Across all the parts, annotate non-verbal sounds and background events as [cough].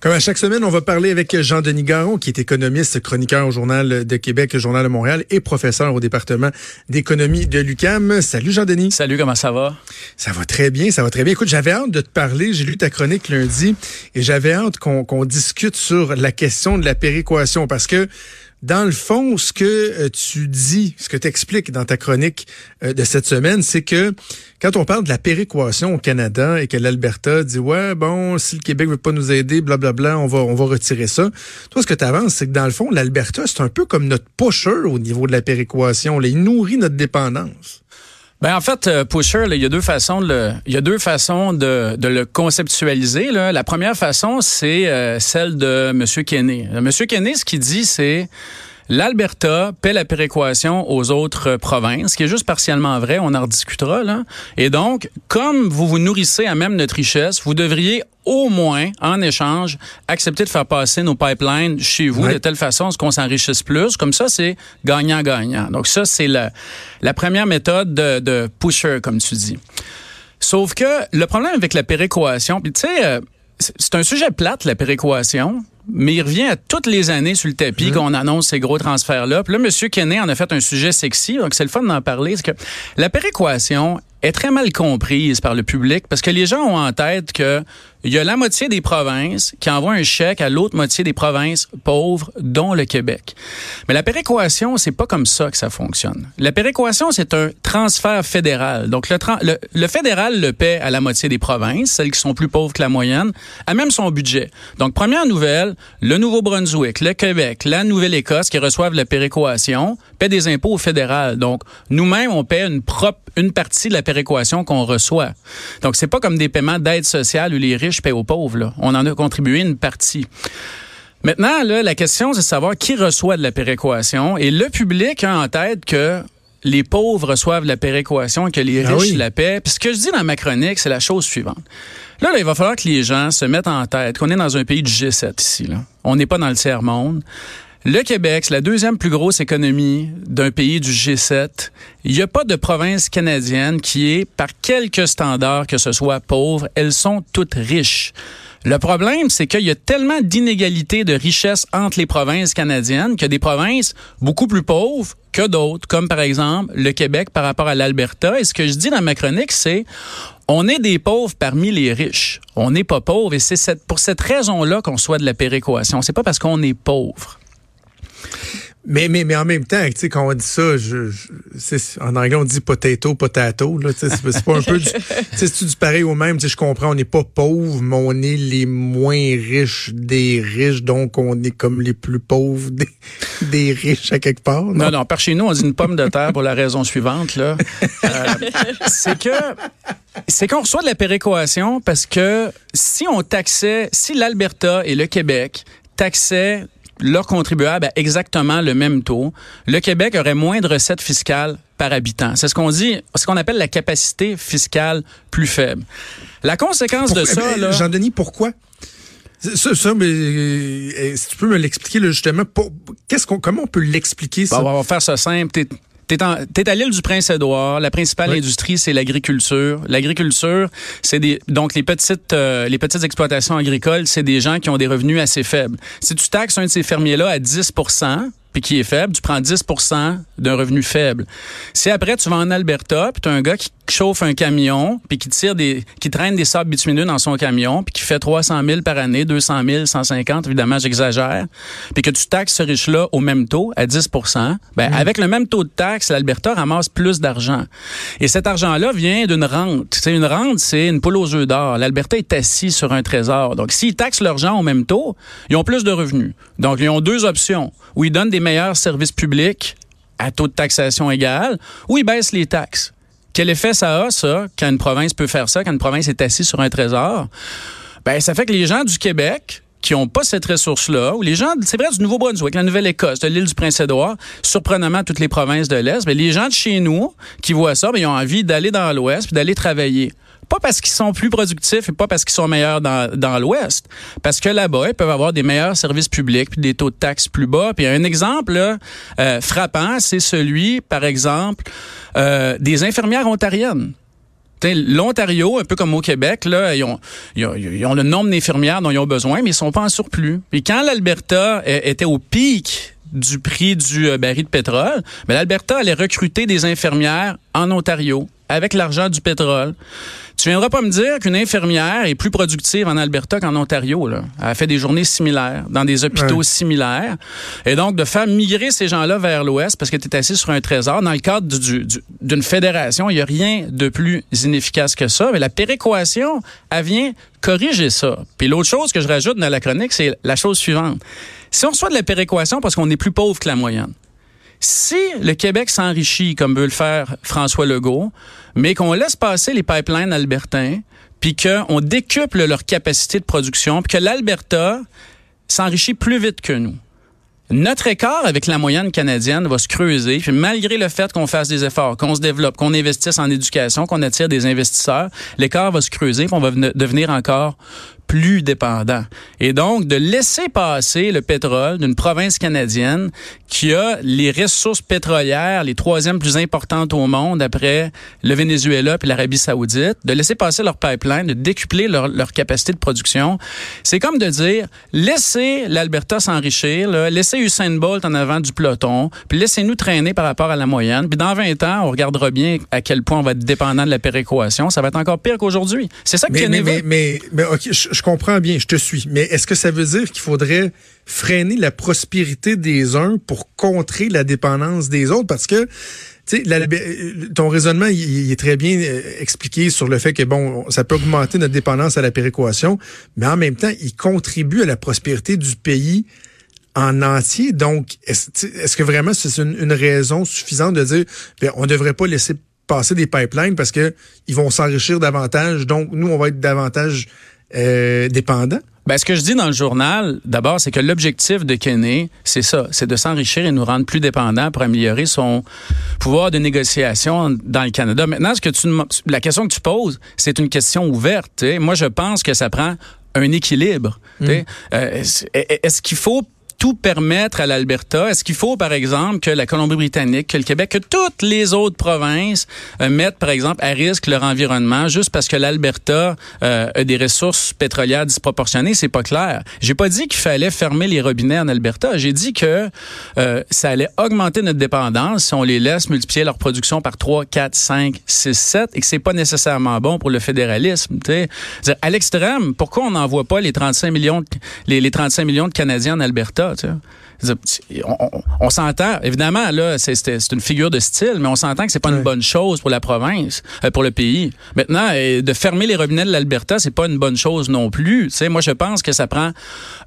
Comme à chaque semaine, on va parler avec Jean-Denis Garon, qui est économiste, chroniqueur au Journal de Québec, Journal de Montréal et professeur au département d'économie de l'UCAM. Salut Jean-Denis. Salut, comment ça va? Ça va très bien, ça va très bien. Écoute, j'avais hâte de te parler. J'ai lu ta chronique lundi et j'avais hâte qu'on discute sur la question de la péréquation parce que dans le fond, ce que euh, tu dis, ce que tu expliques dans ta chronique euh, de cette semaine, c'est que quand on parle de la péréquation au Canada et que l'Alberta dit ouais bon si le Québec veut pas nous aider blablabla on va on va retirer ça. Toi ce que tu avances c'est que dans le fond l'Alberta c'est un peu comme notre pusher au niveau de la péréquation, il nourrit notre dépendance. Ben en fait, euh, Pusher, il y a deux façons de le, il y a deux façons de, de le conceptualiser. Là. La première façon, c'est euh, celle de M. Kenney. M. Kenney, ce qu'il dit, c'est L'Alberta paie la péréquation aux autres provinces, ce qui est juste partiellement vrai, on en rediscutera. Là. Et donc, comme vous vous nourrissez à même notre richesse, vous devriez au moins, en échange, accepter de faire passer nos pipelines chez vous de telle façon qu'on s'enrichisse plus. Comme ça, c'est gagnant-gagnant. Donc ça, c'est la, la première méthode de, de pusher, comme tu dis. Sauf que le problème avec la péréquation, puis tu sais, euh, c'est un sujet plate, la péréquation mais il revient à toutes les années sur le tapis mmh. qu'on annonce ces gros transferts-là. Puis là, M. Kenney en a fait un sujet sexy, donc c'est le fun d'en parler. C'est que la péréquation est très mal comprise par le public parce que les gens ont en tête que il y a la moitié des provinces qui envoient un chèque à l'autre moitié des provinces pauvres, dont le Québec. Mais la péréquation, c'est pas comme ça que ça fonctionne. La péréquation, c'est un transfert fédéral. Donc, le, le, fédéral le paie à la moitié des provinces, celles qui sont plus pauvres que la moyenne, à même son budget. Donc, première nouvelle, le Nouveau-Brunswick, le Québec, la Nouvelle-Écosse qui reçoivent la péréquation paient des impôts au fédéral. Donc, nous-mêmes, on paie une propre, une partie de la péréquation qu'on reçoit. Donc, c'est pas comme des paiements d'aide sociale où les riches paient aux pauvres. On en a contribué une partie. Maintenant, là, la question, c'est de savoir qui reçoit de la péréquation. Et le public a en tête que les pauvres reçoivent la péréquation et que les ah riches la paient. Puis ce que je dis dans ma chronique, c'est la chose suivante. Là, là, il va falloir que les gens se mettent en tête qu'on est dans un pays du G7 ici. Là. On n'est pas dans le tiers-monde. Le Québec, c'est la deuxième plus grosse économie d'un pays du G7. Il n'y a pas de province canadienne qui est, par quelque standard que ce soit, pauvre. Elles sont toutes riches. Le problème, c'est qu'il y a tellement d'inégalités de richesse entre les provinces canadiennes que des provinces beaucoup plus pauvres que d'autres, comme par exemple le Québec par rapport à l'Alberta. Et ce que je dis dans ma chronique, c'est on est des pauvres parmi les riches. On n'est pas pauvres et c'est pour cette raison-là qu'on soit de la péréquation. C'est pas parce qu'on est pauvre. Mais, mais, mais en même temps, tu sais, quand on dit ça, en anglais, on dit potato, potato. C'est, pas un peu du, pareil au même. Je comprends, on n'est pas pauvres, mais on est les moins riches des riches, donc on est comme les plus pauvres des, des riches à quelque part. Non? non, par chez nous, on dit une pomme de terre pour la raison suivante. Là. Euh, c'est que c'est qu'on reçoit de la péréquation parce que si on taxait, si l'Alberta et le Québec taxaient leurs contribuables à exactement le même taux, le Québec aurait moins de recettes fiscales par habitant. C'est ce qu'on dit, ce qu'on appelle la capacité fiscale plus faible. La conséquence de ça, là, Jean-Denis, pourquoi? Ça, mais euh, si tu peux me l'expliquer justement, qu'est-ce qu'on, comment on peut l'expliquer ça on va faire ça simple. T'es es à l'île du Prince-Édouard. La principale industrie, c'est l'agriculture. L'agriculture, c'est des donc les petites euh, les petites exploitations agricoles, c'est des gens qui ont des revenus assez faibles. Si tu taxes un de ces fermiers-là à 10% puis qui est faible, tu prends 10% d'un revenu faible. Si après tu vas en Alberta, puis tu as un gars qui chauffe un camion, puis qui tire des qui traîne des sables bitumineux dans son camion, puis qui fait 300 000 par année, 200 000, 150, évidemment, j'exagère, puis que tu taxes ce riche-là au même taux, à 10 ben, mm. avec le même taux de taxe, l'Alberta ramasse plus d'argent. Et cet argent-là vient d'une rente. C'est une rente, c'est une poule aux œufs d'or. L'Alberta est assis sur un trésor. Donc, s'ils taxent leurs gens au même taux, ils ont plus de revenus. Donc, ils ont deux options. Où ils donnent des meilleurs services publics à taux de taxation égal, ou ils baissent les taxes. Quel effet ça a, ça, quand une province peut faire ça, quand une province est assise sur un trésor? Ben, ça fait que les gens du Québec, qui n'ont pas cette ressource-là, ou les gens, c'est vrai, du Nouveau-Brunswick, la Nouvelle-Écosse, de l'île du Prince-Édouard, surprenamment toutes les provinces de l'Est, mais les gens de chez nous qui voient ça, ben, ils ont envie d'aller dans l'Ouest puis d'aller travailler. Pas parce qu'ils sont plus productifs et pas parce qu'ils sont meilleurs dans, dans l'Ouest. Parce que là-bas, ils peuvent avoir des meilleurs services publics puis des taux de taxes plus bas. Puis un exemple euh, frappant, c'est celui, par exemple, euh, des infirmières ontariennes. L'Ontario, un peu comme au Québec, là, ils ont, ils ont, le nombre d'infirmières dont ils ont besoin, mais ils sont pas en surplus. Et quand l'Alberta était au pic du prix du euh, baril de pétrole, mais l'Alberta allait recruter des infirmières en Ontario avec l'argent du pétrole. Tu viendras pas me dire qu'une infirmière est plus productive en Alberta qu'en Ontario. Là. Elle fait des journées similaires, dans des hôpitaux similaires. Et donc, de faire migrer ces gens-là vers l'Ouest parce que tu es assis sur un trésor, dans le cadre d'une fédération, il n'y a rien de plus inefficace que ça. Mais la péréquation, elle vient corriger ça. Puis l'autre chose que je rajoute dans la chronique, c'est la chose suivante. Si on reçoit de la péréquation parce qu'on est plus pauvre que la moyenne, si le Québec s'enrichit comme veut le faire François Legault, mais qu'on laisse passer les pipelines albertains, puis qu'on décuple leur capacité de production, puis que l'Alberta s'enrichit plus vite que nous. Notre écart avec la moyenne canadienne va se creuser, puis malgré le fait qu'on fasse des efforts, qu'on se développe, qu'on investisse en éducation, qu'on attire des investisseurs, l'écart va se creuser, puis on va devenir encore plus dépendant. Et donc, de laisser passer le pétrole d'une province canadienne qui a les ressources pétrolières les troisièmes plus importantes au monde après le Venezuela et l'Arabie saoudite, de laisser passer leur pipeline, de décupler leur, leur capacité de production, c'est comme de dire, laissez l'Alberta s'enrichir, laissez Usain Bolt en avant du peloton, puis laissez-nous traîner par rapport à la moyenne. Puis dans 20 ans, on regardera bien à quel point on va être dépendant de la péréquation. Ça va être encore pire qu'aujourd'hui. C'est ça que mais, mais, mais, mais, OK, je comprends bien, je te suis. Mais est-ce que ça veut dire qu'il faudrait freiner la prospérité des uns pour contrer la dépendance des autres? Parce que tu sais, ton raisonnement, il, est très bien euh, expliqué sur le fait que, bon, ça peut augmenter notre dépendance à la péréquation, mais en même temps, il contribue à la prospérité du pays en entier. Donc, est-ce que vraiment c'est une, raison suffisante de dire, bien, on ne devrait pas laisser passer des pipelines parce que ils vont s'enrichir davantage, donc nous, on va être davantage euh, dépendant? Ben, ce que je dis dans le journal, d'abord, c'est que l'objectif de Kenney, c'est ça, c'est de s'enrichir et nous rendre plus dépendants pour améliorer son pouvoir de négociation dans le Canada. Maintenant, ce que tu, la question que tu poses, c'est une question ouverte. Moi, je pense que ça prend un équilibre. Mm. Euh, est-ce qu'il faut tout permettre à l'Alberta? Est-ce qu'il faut, par exemple, que la Colombie-Britannique, que le Québec, que toutes les autres provinces euh, mettent, par exemple, à risque leur environnement juste parce que l'Alberta euh, a des ressources pétrolières disproportionnées? C'est pas clair. J'ai pas dit qu'il fallait fermer les robinets en Alberta. J'ai dit que euh, ça allait augmenter notre dépendance si on les laisse multiplier leur production par 3, 4, 5, 6, 7 et que c'est pas nécessairement bon pour le fédéralisme. À l'extrême, pourquoi on n'envoie pas les 35 millions de, les 35 millions de Canadiens en Alberta? inspireret til. On, s'entend, évidemment, là, c'est une figure de style, mais on s'entend que c'est pas une bonne chose pour la province, euh, pour le pays. Maintenant, de fermer les robinets de l'Alberta, c'est pas une bonne chose non plus. Tu sais, moi, je pense que ça prend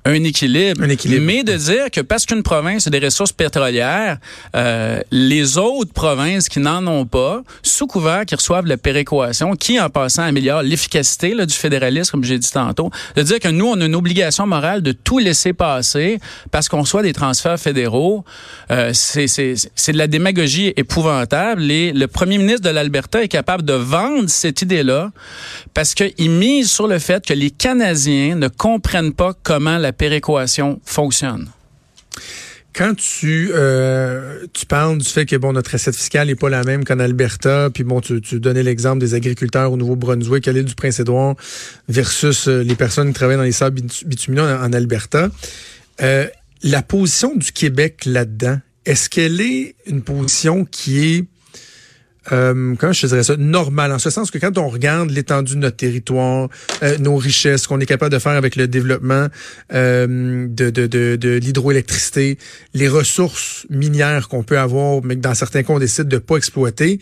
un équilibre. Un équilibre. Mais de dire que parce qu'une province a des ressources pétrolières, euh, les autres provinces qui n'en ont pas, sous couvert qu'ils reçoivent la péréquation, qui en passant améliore l'efficacité du fédéralisme, comme j'ai dit tantôt, de dire que nous, on a une obligation morale de tout laisser passer parce qu'on soit des transferts fédéraux, euh, c'est de la démagogie épouvantable. Et le premier ministre de l'Alberta est capable de vendre cette idée-là parce qu'il mise sur le fait que les Canadiens ne comprennent pas comment la péréquation fonctionne. Quand tu euh, parles du fait que bon notre recette fiscale n'est pas la même qu'en Alberta, puis bon tu, tu donnais l'exemple des agriculteurs au Nouveau-Brunswick, à l'île du Prince-Édouard versus euh, les personnes qui travaillent dans les sables bitumineux en, en Alberta. Euh, la position du Québec là-dedans, est-ce qu'elle est une position qui est euh, comment je dirais ça, normal, en ce sens que quand on regarde l'étendue de notre territoire, euh, nos richesses, qu'on est capable de faire avec le développement euh, de, de, de, de l'hydroélectricité, les ressources minières qu'on peut avoir, mais que dans certains cas, on décide de pas exploiter,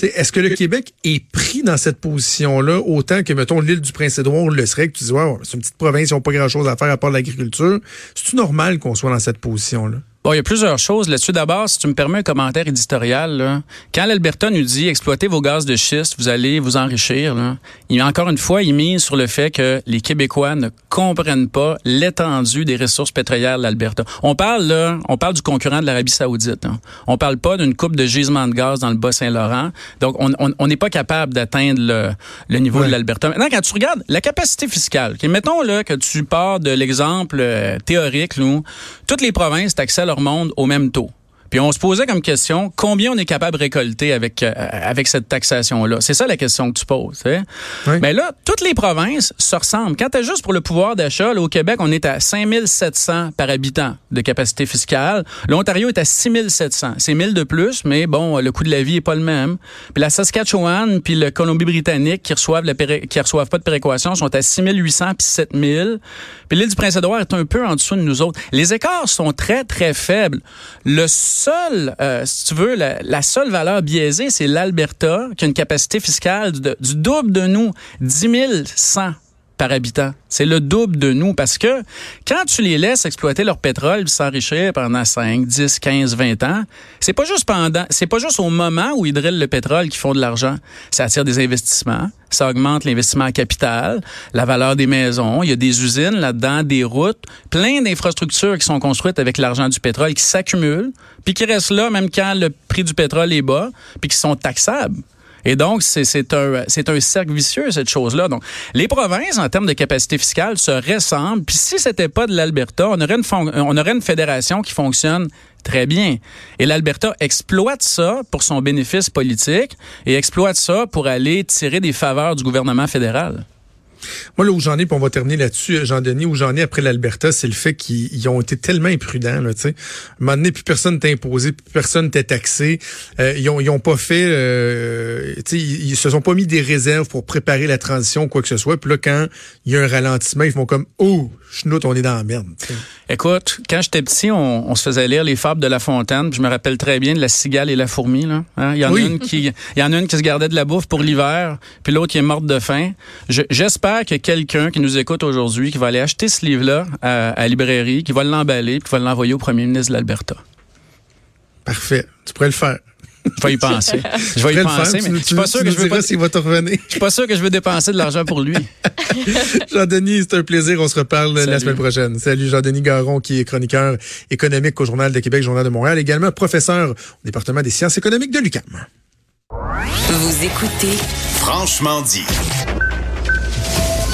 est-ce que le Québec est pris dans cette position-là autant que, mettons, l'île du Prince-Édouard le serait, que tu dis, ouais, c'est une petite province, ils n'ont pas grand-chose à faire à part l'agriculture. C'est-tu normal qu'on soit dans cette position-là? Bon, il y a plusieurs choses là-dessus. D'abord, si tu me permets un commentaire éditorial, là, quand l'Alberta nous dit exploitez vos gaz de schiste, vous allez vous enrichir, là, il, encore une fois, il mise sur le fait que les Québécois ne comprennent pas l'étendue des ressources pétrolières de l'Alberta. On parle là, on parle du concurrent de l'Arabie Saoudite. Hein. On parle pas d'une coupe de gisement de gaz dans le Bas-Saint-Laurent. Donc, on n'est pas capable d'atteindre le, niveau de l'Alberta. Maintenant, quand tu regardes la capacité fiscale, mettons là que tu pars de l'exemple euh, théorique, où toutes les provinces t'accèdent monde au même taux. Puis on se posait comme question, combien on est capable de récolter avec, euh, avec cette taxation-là? C'est ça la question que tu poses. Mais là, toutes les provinces se ressemblent. Quand tu juste pour le pouvoir d'achat, au Québec, on est à 5700 par habitant de capacité fiscale. L'Ontario est à 6700. C'est 1000 de plus, mais bon, le coût de la vie est pas le même. Puis la Saskatchewan puis le Colombie-Britannique qui reçoivent la qui reçoivent pas de péréquation sont à 6800 puis 7000. Puis l'île du Prince-Édouard est un peu en dessous de nous autres. Les écarts sont très très faibles. Le seul, euh, si tu veux, la, seule valeur biaisée, c'est l'Alberta, qui a une capacité fiscale du double de nous, 10 100 C'est le double de nous parce que quand tu les laisses exploiter leur pétrole s'enrichir pendant 5, 10, 15, 20 ans, c'est pas juste pendant, c'est pas juste au moment où ils drillent le pétrole qu'ils font de l'argent. Ça attire des investissements, ça augmente l'investissement en capital, la valeur des maisons, il y a des usines là-dedans, des routes, plein d'infrastructures qui sont construites avec l'argent du pétrole qui s'accumulent, puis qui restent là même quand le prix du pétrole est bas, puis qui sont taxables. Et donc, c'est un, un cercle vicieux, cette chose-là. Donc, les provinces, en termes de capacité fiscale, se ressemblent. Puis si c'était pas de l'Alberta, on, on aurait une fédération qui fonctionne très bien. Et l'Alberta exploite ça pour son bénéfice politique et exploite ça pour aller tirer des faveurs du gouvernement fédéral. Moi, là où j'en ai, puis on va terminer là-dessus, euh, Jean-Denis, où j'en ai après l'Alberta, c'est le fait qu'ils ont été tellement imprudents, là, tu sais. À un moment donné, plus personne t'a imposé, plus personne t'a taxé. Euh, ils, ont, ils ont pas fait, euh, tu sais, ils, se sont pas mis des réserves pour préparer la transition, quoi que ce soit. Puis là, quand il y a un ralentissement, ils font comme, oh, chenoute, on est dans la merde. Écoute, quand j'étais petit, on, se faisait lire les fables de La Fontaine. Je me rappelle très bien de la cigale et la fourmi, là. Hein. Il y en a une qui, il y en a une qui se gardait de la bouffe pour l'hiver, puis l'autre qui est morte de faim. J'espère y a quelqu'un qui nous écoute aujourd'hui qui va aller acheter ce livre-là à, la librairie, qui va l'emballer, puis qui va l'envoyer au premier ministre de l'Alberta. Parfait. Tu pourrais le faire. Je vais y penser. [laughs] Je vais y penser, mais je suis pas sûr que je veux pas. s'il va te revenir. Je suis pas sûr que je veux dépenser de l'argent pour lui. [laughs] Jean-Denis, c'est un plaisir. On se reparle la semaine prochaine. Salut Jean-Denis Garon, qui est chroniqueur économique au Journal de Québec, Journal de Montréal, également professeur au département des sciences économiques de l'UQAM. Vous écoutez Franchement dit.